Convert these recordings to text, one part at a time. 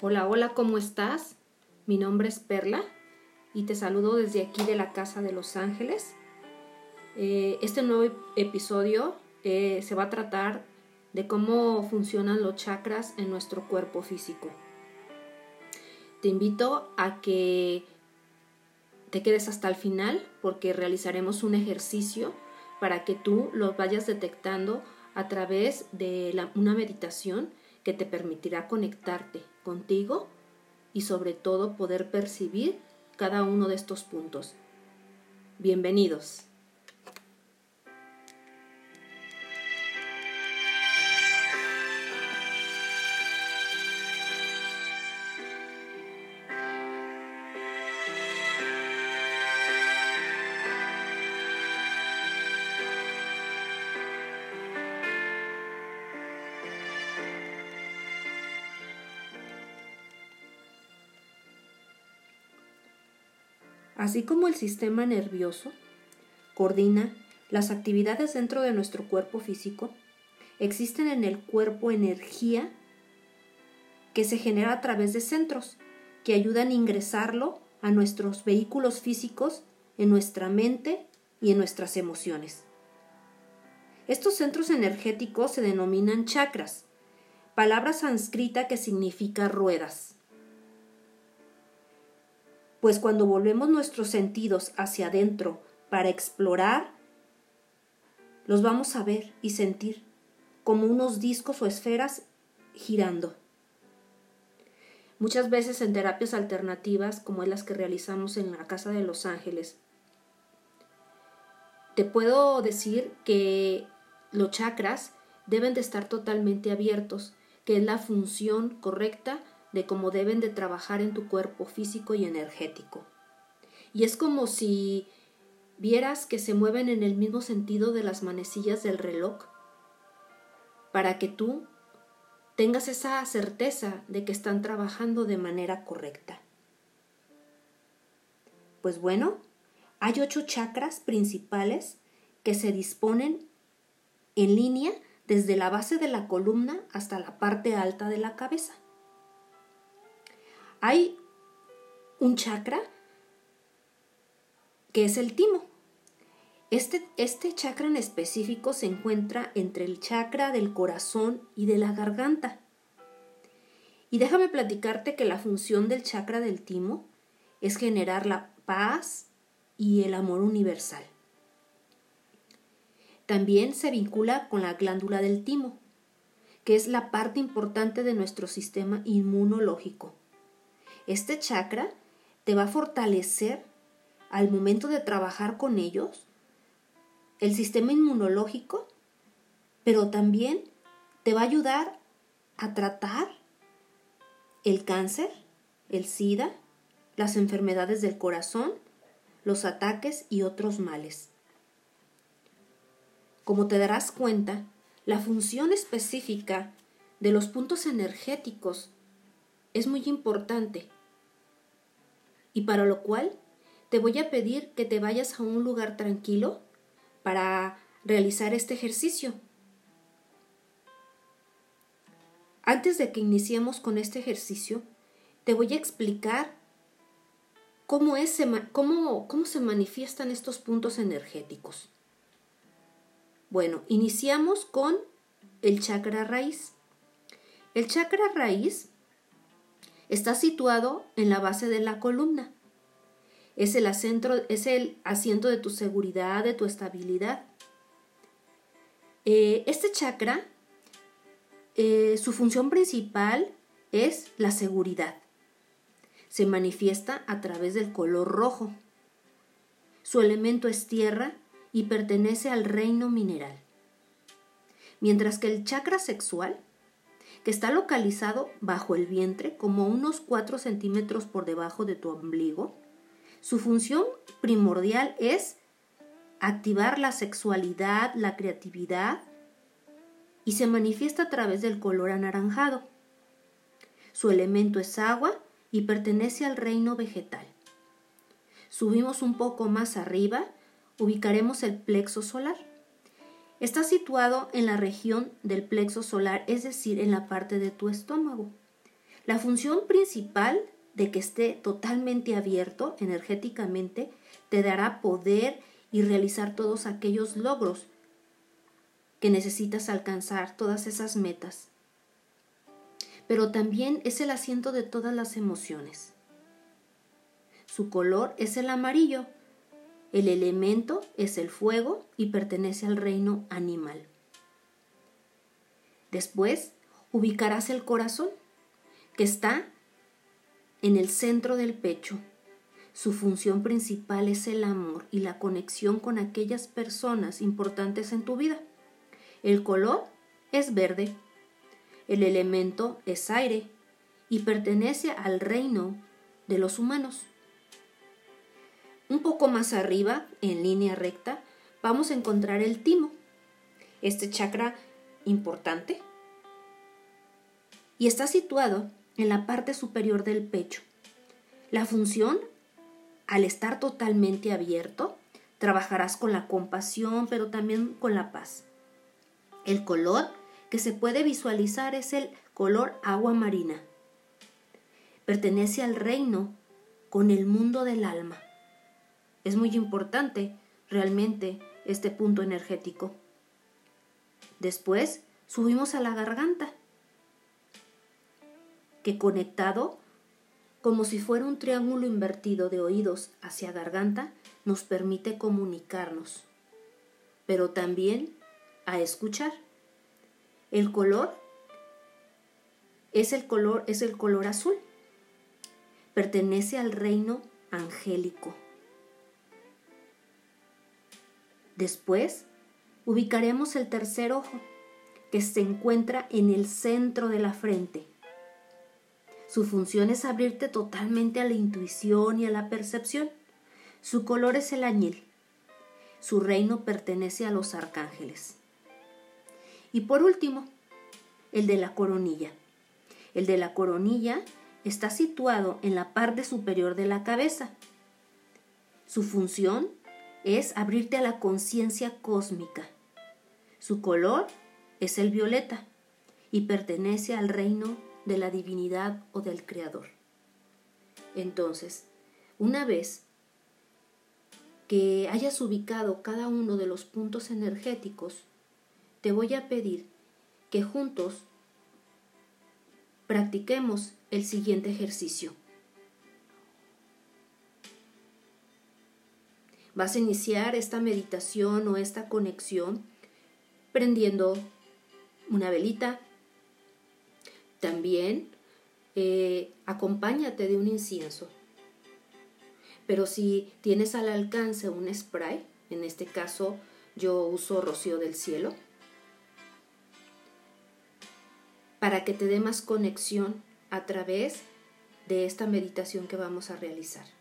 Hola, hola, ¿cómo estás? Mi nombre es Perla y te saludo desde aquí de la Casa de Los Ángeles. Eh, este nuevo episodio eh, se va a tratar de cómo funcionan los chakras en nuestro cuerpo físico. Te invito a que te quedes hasta el final porque realizaremos un ejercicio para que tú los vayas detectando a través de una meditación que te permitirá conectarte contigo y sobre todo poder percibir cada uno de estos puntos. Bienvenidos. Así como el sistema nervioso coordina las actividades dentro de nuestro cuerpo físico, existen en el cuerpo energía que se genera a través de centros que ayudan a ingresarlo a nuestros vehículos físicos, en nuestra mente y en nuestras emociones. Estos centros energéticos se denominan chakras, palabra sánscrita que significa ruedas pues cuando volvemos nuestros sentidos hacia adentro para explorar, los vamos a ver y sentir como unos discos o esferas girando. Muchas veces en terapias alternativas, como es las que realizamos en la Casa de los Ángeles, te puedo decir que los chakras deben de estar totalmente abiertos, que es la función correcta de cómo deben de trabajar en tu cuerpo físico y energético. Y es como si vieras que se mueven en el mismo sentido de las manecillas del reloj, para que tú tengas esa certeza de que están trabajando de manera correcta. Pues bueno, hay ocho chakras principales que se disponen en línea desde la base de la columna hasta la parte alta de la cabeza. Hay un chakra que es el timo. Este, este, chakra en específico se encuentra entre el chakra del corazón y de la garganta. Y déjame platicarte que la función del chakra del timo es generar la paz y el amor universal. También se vincula con la glándula del timo, que es la parte importante de nuestro sistema inmunológico. Este chakra te va a fortalecer al momento de trabajar con ellos el sistema inmunológico, pero también te va a ayudar a tratar el cáncer, el SIDA, las enfermedades del corazón, los ataques y otros males. Como te darás cuenta, la función específica de los puntos energéticos es muy importante y para lo cual te voy a pedir que te vayas a un lugar tranquilo para realizar este ejercicio. Antes de que iniciemos con este ejercicio, te voy a explicar cómo, es, cómo, cómo se manifiestan estos puntos energéticos. Bueno, iniciamos con el chakra raíz. El chakra raíz Está situado en la base de la columna. Es el, es el asiento de tu seguridad, de tu estabilidad. Eh, este chakra, eh, su función principal es la seguridad. Se manifiesta a través del color rojo. Su elemento es tierra y pertenece al reino mineral. Mientras que el chakra sexual está localizado bajo el vientre, como unos 4 centímetros por debajo de tu ombligo. Su función primordial es activar la sexualidad, la creatividad y se manifiesta a través del color anaranjado. Su elemento es agua y pertenece al reino vegetal. Subimos un poco más arriba, ubicaremos el plexo solar. Está situado en la región del plexo solar, es decir, en la parte de tu estómago. La función principal de que esté totalmente abierto energéticamente te dará poder y realizar todos aquellos logros que necesitas alcanzar, todas esas metas. Pero también es el asiento de todas las emociones. Su color es el amarillo, el elemento es el fuego y pertenece al reino animal. Después ubicarás el corazón, que está en el centro del pecho. Su función principal es el amor y la conexión con aquellas personas importantes en tu vida. El color es verde. El elemento es aire y pertenece al reino de los humanos. Un poco más arriba, en línea recta, vamos a encontrar el timo, este chakra importante, y está situado en la parte superior del pecho. La función, al estar totalmente abierto, trabajarás con la compasión, pero también con la paz. El color que se puede visualizar es el color agua marina. Pertenece al reino con el mundo del alma. Es muy importante realmente este punto energético. Después subimos a la garganta, que conectado como si fuera un triángulo invertido de oídos hacia garganta, nos permite comunicarnos, pero también a escuchar. El color es el color es el color azul. Pertenece al reino angélico. Después ubicaremos el tercer ojo, que se encuentra en el centro de la frente. Su función es abrirte totalmente a la intuición y a la percepción. Su color es el añil. Su reino pertenece a los arcángeles. Y por último, el de la coronilla. El de la coronilla está situado en la parte superior de la cabeza. Su función es abrirte a la conciencia cósmica. Su color es el violeta y pertenece al reino de la divinidad o del creador. Entonces, una vez que hayas ubicado cada uno de los puntos energéticos, te voy a pedir que juntos practiquemos el siguiente ejercicio. Vas a iniciar esta meditación o esta conexión prendiendo una velita. También eh, acompáñate de un incienso. Pero si tienes al alcance un spray, en este caso yo uso rocío del cielo, para que te dé más conexión a través de esta meditación que vamos a realizar.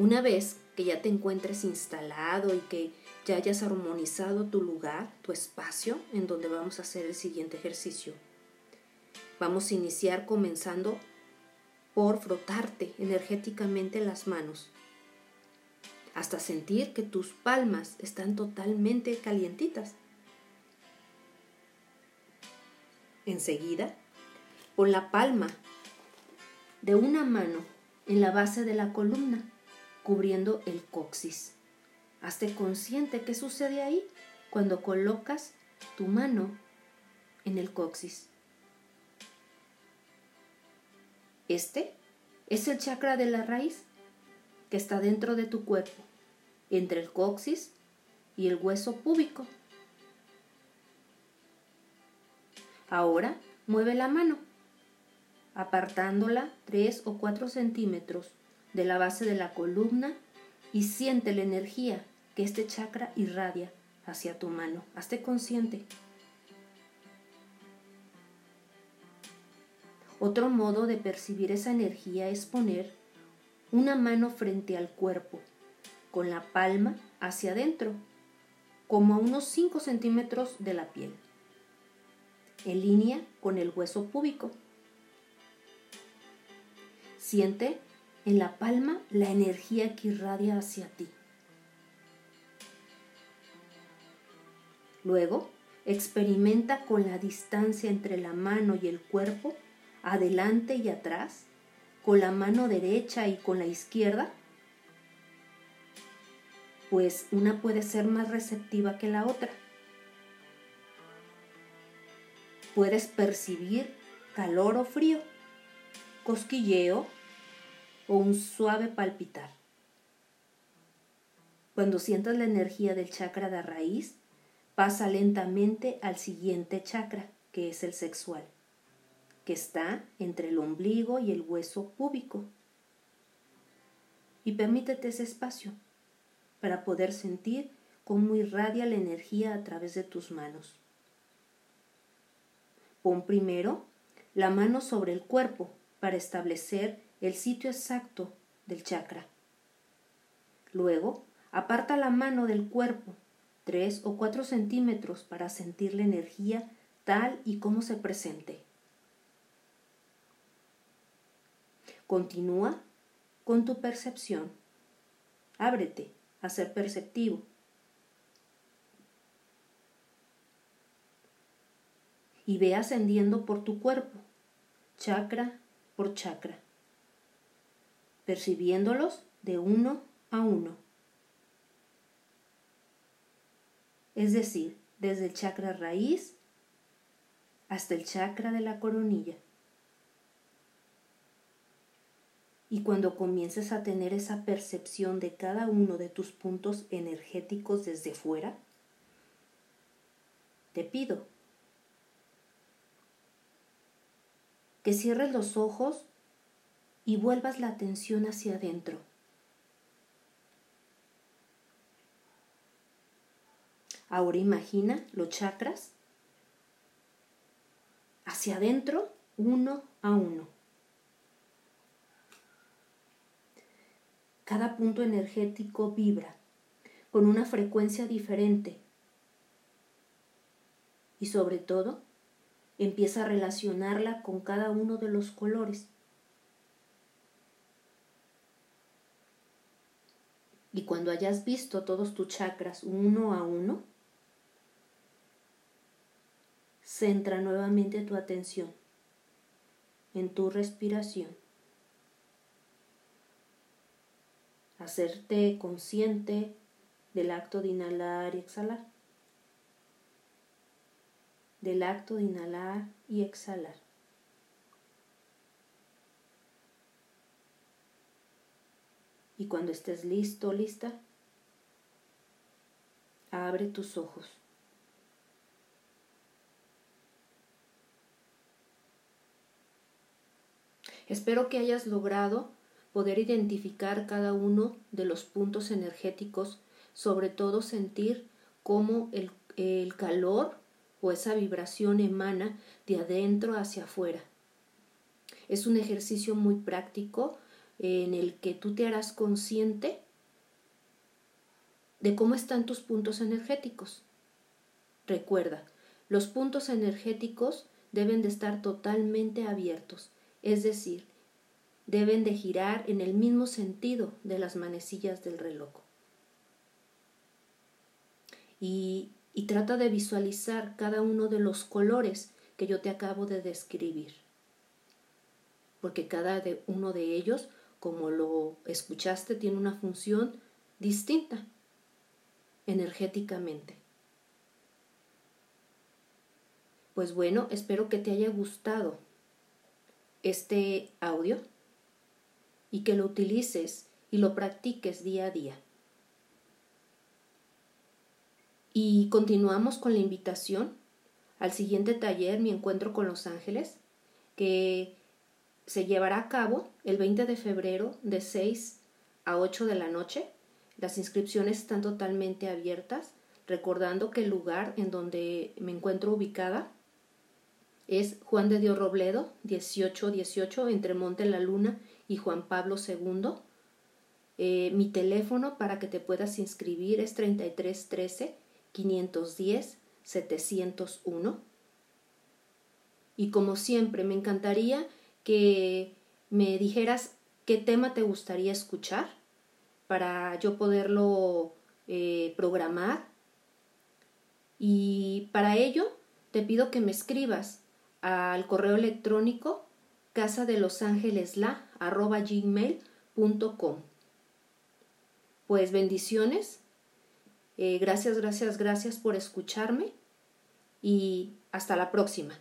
Una vez que ya te encuentres instalado y que ya hayas armonizado tu lugar, tu espacio en donde vamos a hacer el siguiente ejercicio, vamos a iniciar comenzando por frotarte energéticamente las manos hasta sentir que tus palmas están totalmente calientitas. Enseguida, pon la palma de una mano en la base de la columna, cubriendo el coxis. Hazte consciente qué sucede ahí cuando colocas tu mano en el coxis. Este es el chakra de la raíz que está dentro de tu cuerpo entre el coxis y el hueso púbico. Ahora mueve la mano, apartándola 3 o 4 centímetros de la base de la columna y siente la energía que este chakra irradia hacia tu mano. Hazte consciente. Otro modo de percibir esa energía es poner una mano frente al cuerpo con la palma hacia adentro, como a unos 5 centímetros de la piel, en línea con el hueso púbico. Siente en la palma la energía que irradia hacia ti. Luego, experimenta con la distancia entre la mano y el cuerpo, adelante y atrás, con la mano derecha y con la izquierda, pues una puede ser más receptiva que la otra. Puedes percibir calor o frío, cosquilleo o un suave palpitar. Cuando sientas la energía del chakra de raíz, pasa lentamente al siguiente chakra, que es el sexual, que está entre el ombligo y el hueso púbico. Y permítete ese espacio para poder sentir cómo irradia la energía a través de tus manos. Pon primero la mano sobre el cuerpo para establecer el sitio exacto del chakra. Luego, aparta la mano del cuerpo tres o cuatro centímetros para sentir la energía tal y como se presente. Continúa con tu percepción. Ábrete a ser perceptivo. Y ve ascendiendo por tu cuerpo, chakra por chakra, percibiéndolos de uno a uno. Es decir, desde el chakra raíz hasta el chakra de la coronilla. Y cuando comiences a tener esa percepción de cada uno de tus puntos energéticos desde fuera, te pido que cierres los ojos y vuelvas la atención hacia adentro. Ahora imagina los chakras hacia adentro, uno a uno. Cada punto energético vibra con una frecuencia diferente y sobre todo empieza a relacionarla con cada uno de los colores. Y cuando hayas visto todos tus chakras uno a uno, centra nuevamente tu atención en tu respiración. hacerte consciente del acto de inhalar y exhalar. Del acto de inhalar y exhalar. Y cuando estés listo, lista, abre tus ojos. Espero que hayas logrado poder identificar cada uno de los puntos energéticos, sobre todo sentir cómo el, calor o esa vibración emana de adentro hacia afuera. Es un ejercicio muy práctico en el que tú te harás consciente de cómo están tus puntos energéticos. Recuerda, los puntos energéticos deben de estar totalmente abiertos, es decir, deben de girar en el mismo sentido de las manecillas del reloj. Y, trata de visualizar cada uno de los colores que yo te acabo de describir. Porque cada uno de ellos, como lo escuchaste, tiene una función distinta energéticamente. Pues bueno, espero que te haya gustado este audio y que lo utilices y lo practiques día a día. Y continuamos con la invitación al siguiente taller, mi encuentro con los ángeles, que se llevará a cabo el 20 de febrero de 6 a 8 de la noche. Las inscripciones están totalmente abiertas, recordando que el lugar en donde me encuentro ubicada es Juan de Dios Robledo, 1818, entre Monte La Luna y Juan Pablo II. Eh, mi teléfono para que te puedas inscribir es 3313 510 701. Y como siempre, me encantaría que me dijeras qué tema te gustaría escuchar para yo poderlo eh, programar Y para ello te pido que me escribas al correo electrónico casa de los ángeles la. Pues bendiciones. Eh, gracias, gracias, gracias por escucharme y hasta la próxima.